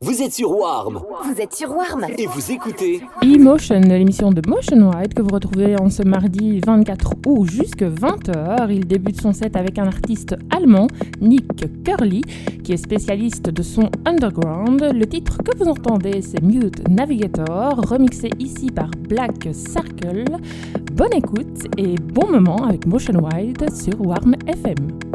Vous êtes sur Warm. Vous êtes sur Warm. Et vous écoutez E-Motion, l'émission de Motion Wide que vous retrouvez en ce mardi 24 août jusque 20h. Il débute son set avec un artiste allemand, Nick Curly, qui est spécialiste de son underground. Le titre que vous entendez, c'est Mute Navigator, remixé ici par Black Circle. Bonne écoute et bon moment avec Motion Wide sur Warm FM.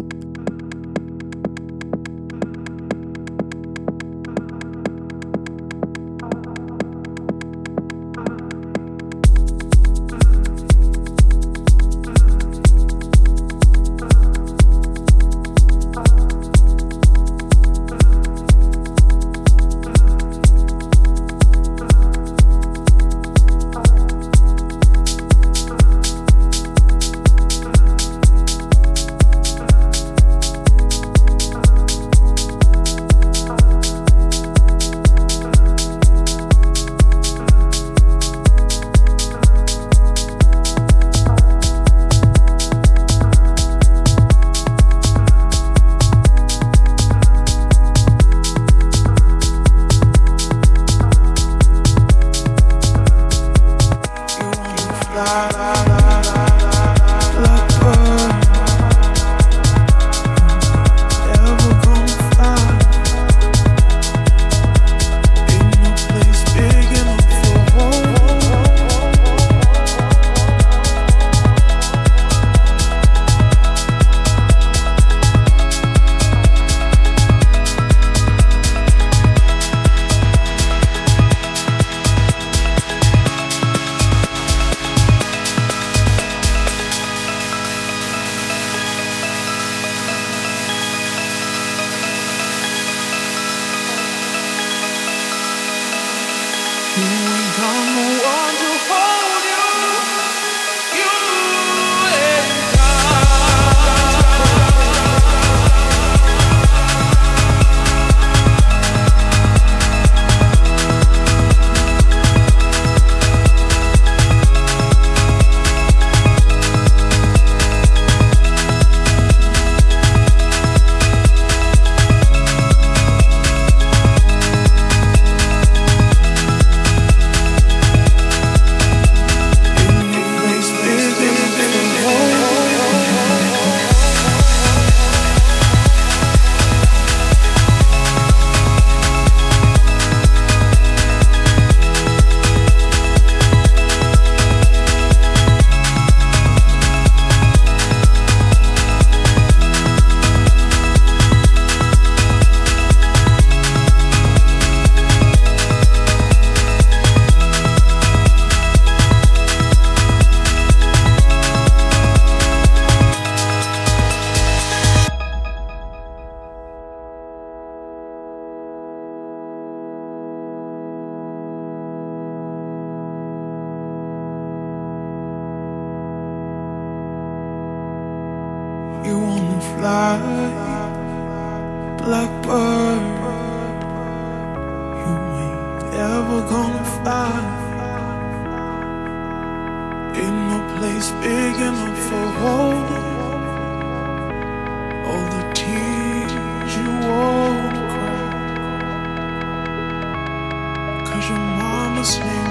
his.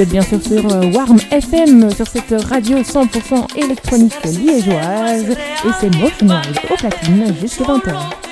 vous êtes bien sûr sur euh, Warm FM, sur cette radio 100% électronique liégeoise. Et c'est Motion Ride au platine jusqu'à 20h.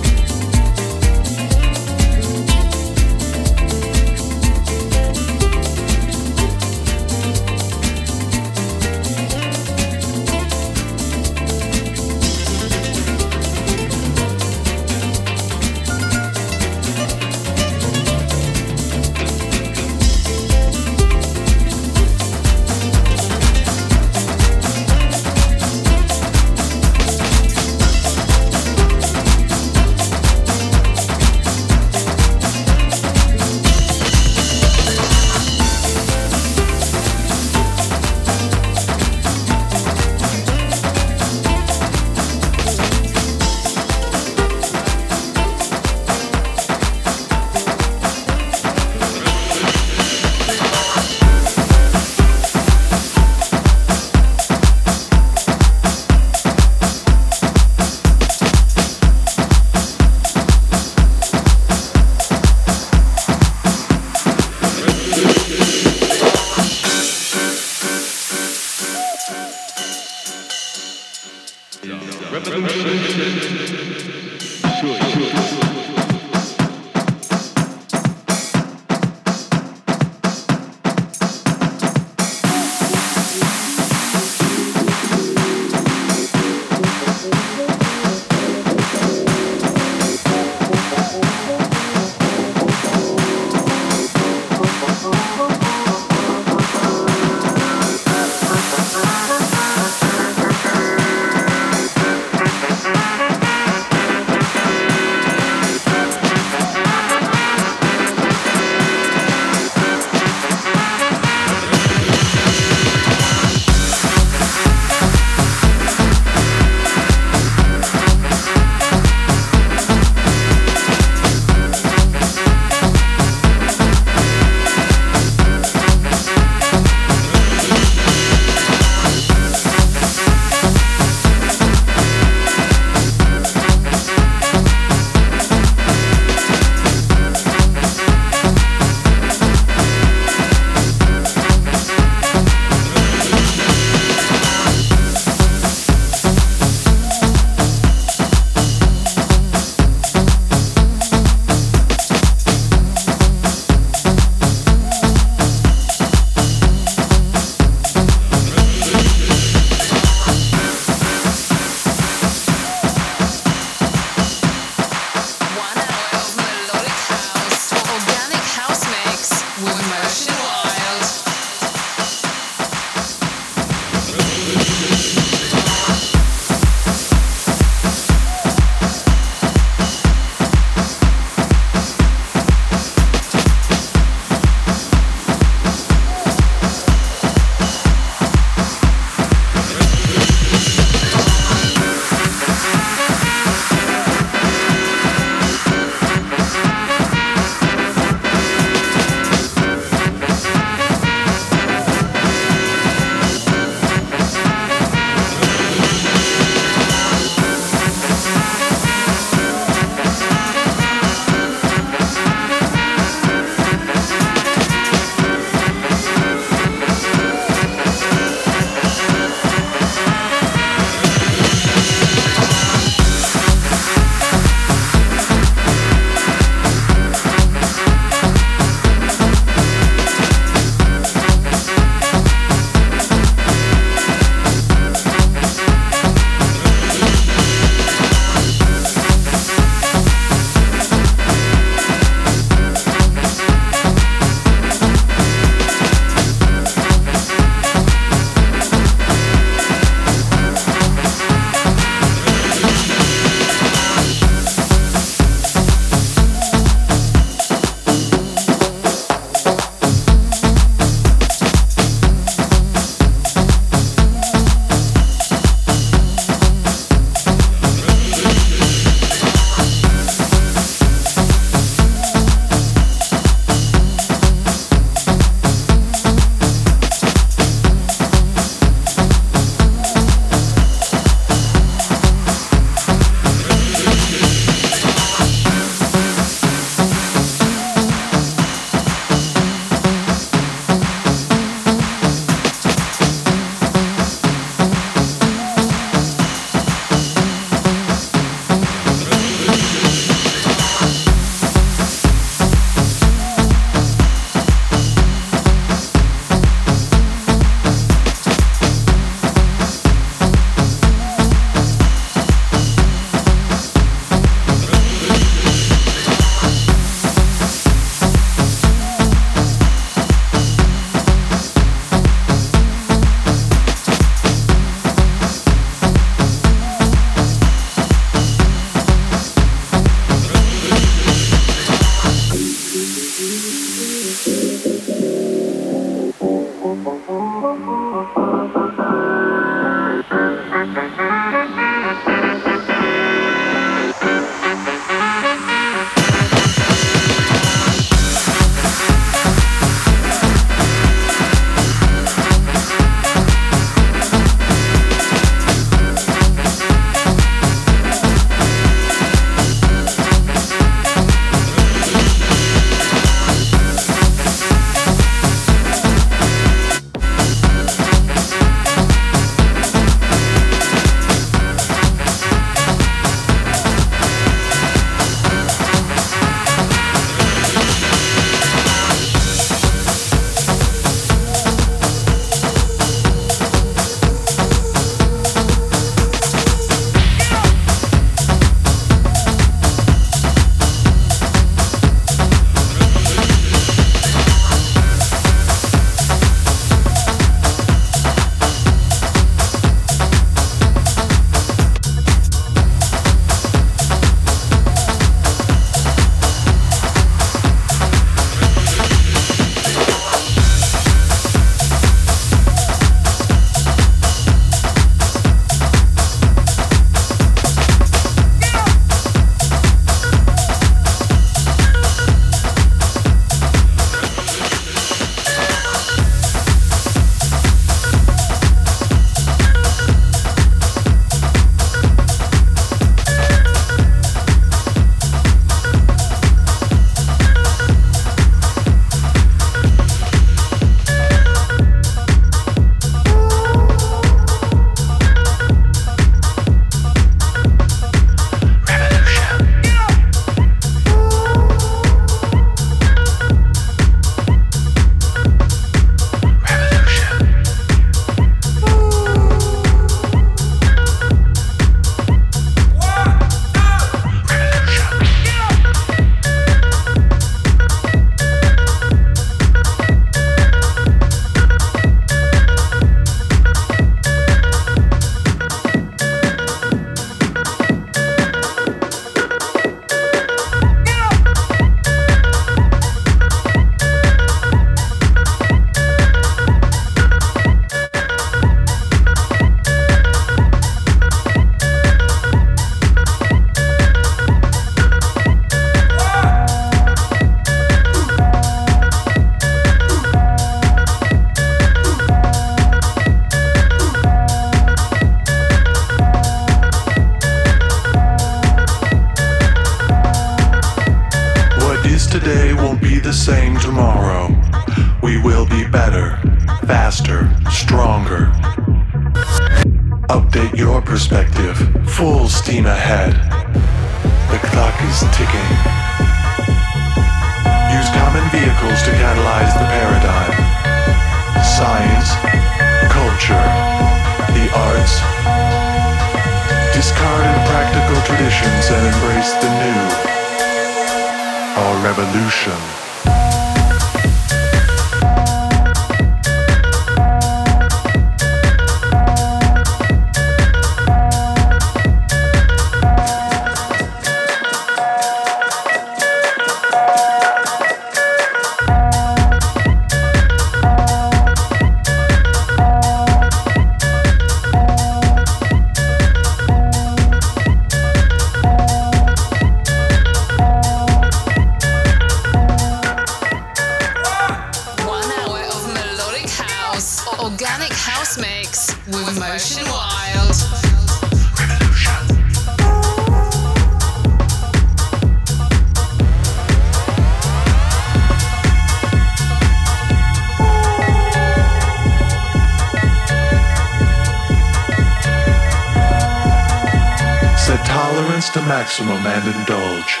tolerance to maximum and indulge.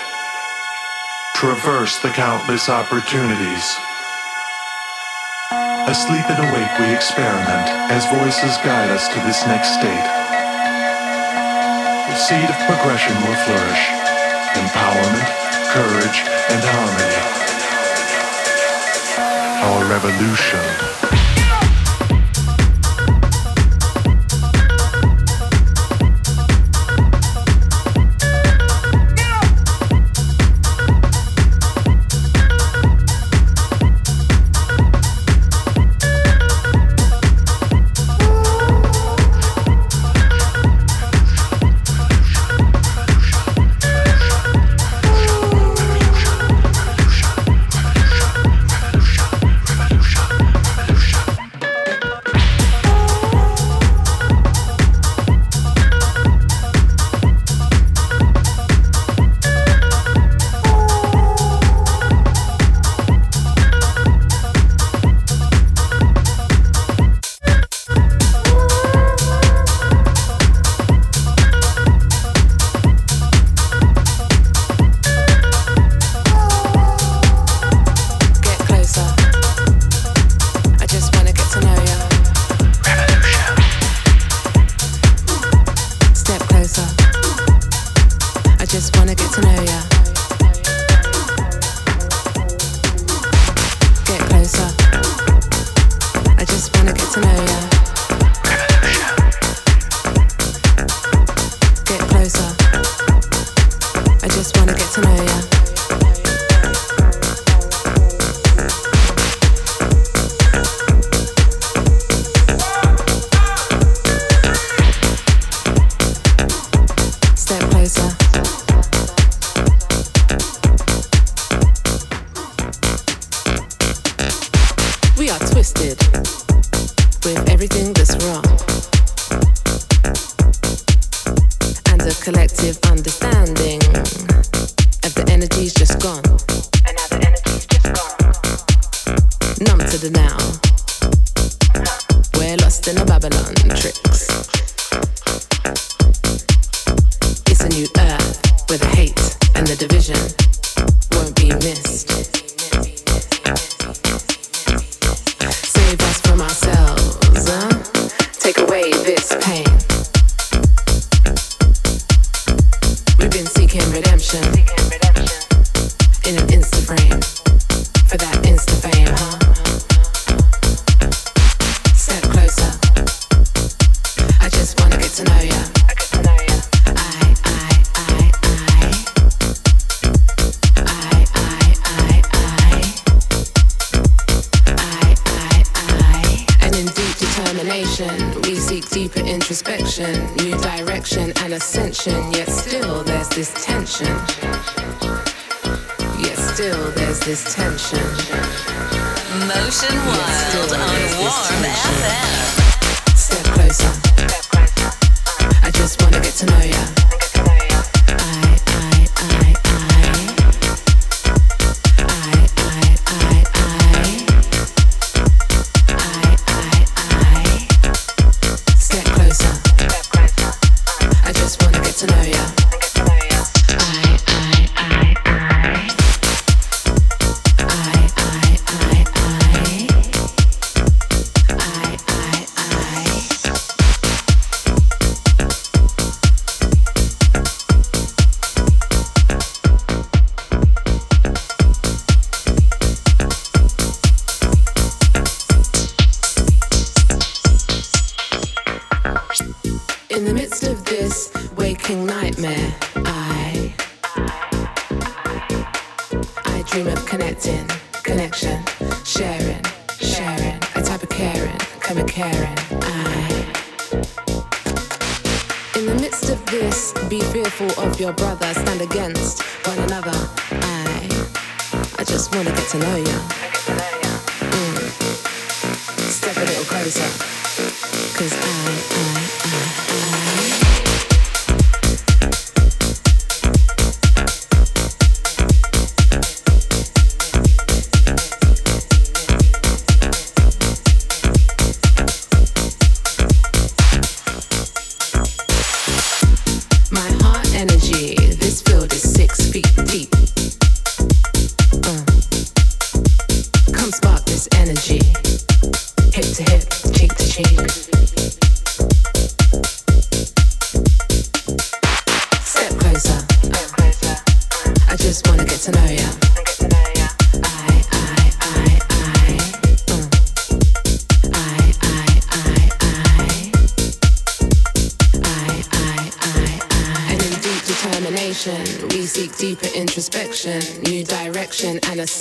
Traverse the countless opportunities. Asleep and awake, we experiment as voices guide us to this next state. The seed of progression will flourish. Empowerment, courage, and harmony. Our revolution.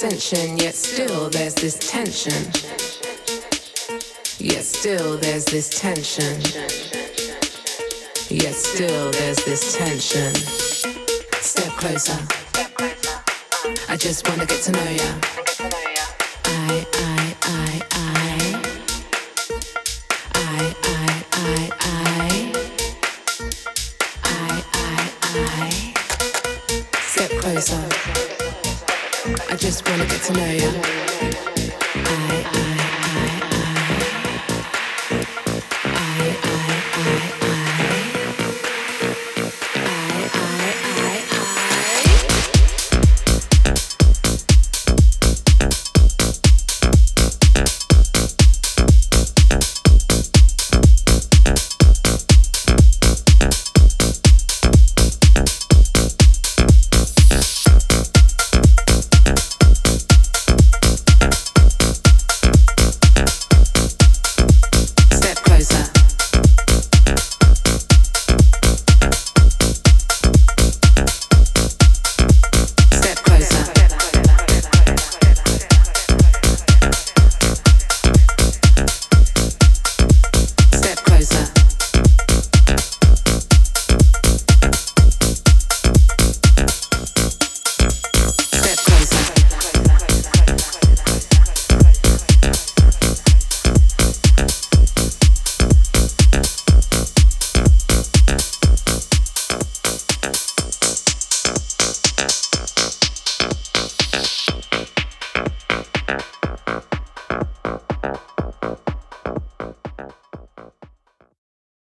ascension, yet still there's this tension. Yet still there's this tension. Yet still there's this tension. Step closer. I just wanna get to know ya. tonight.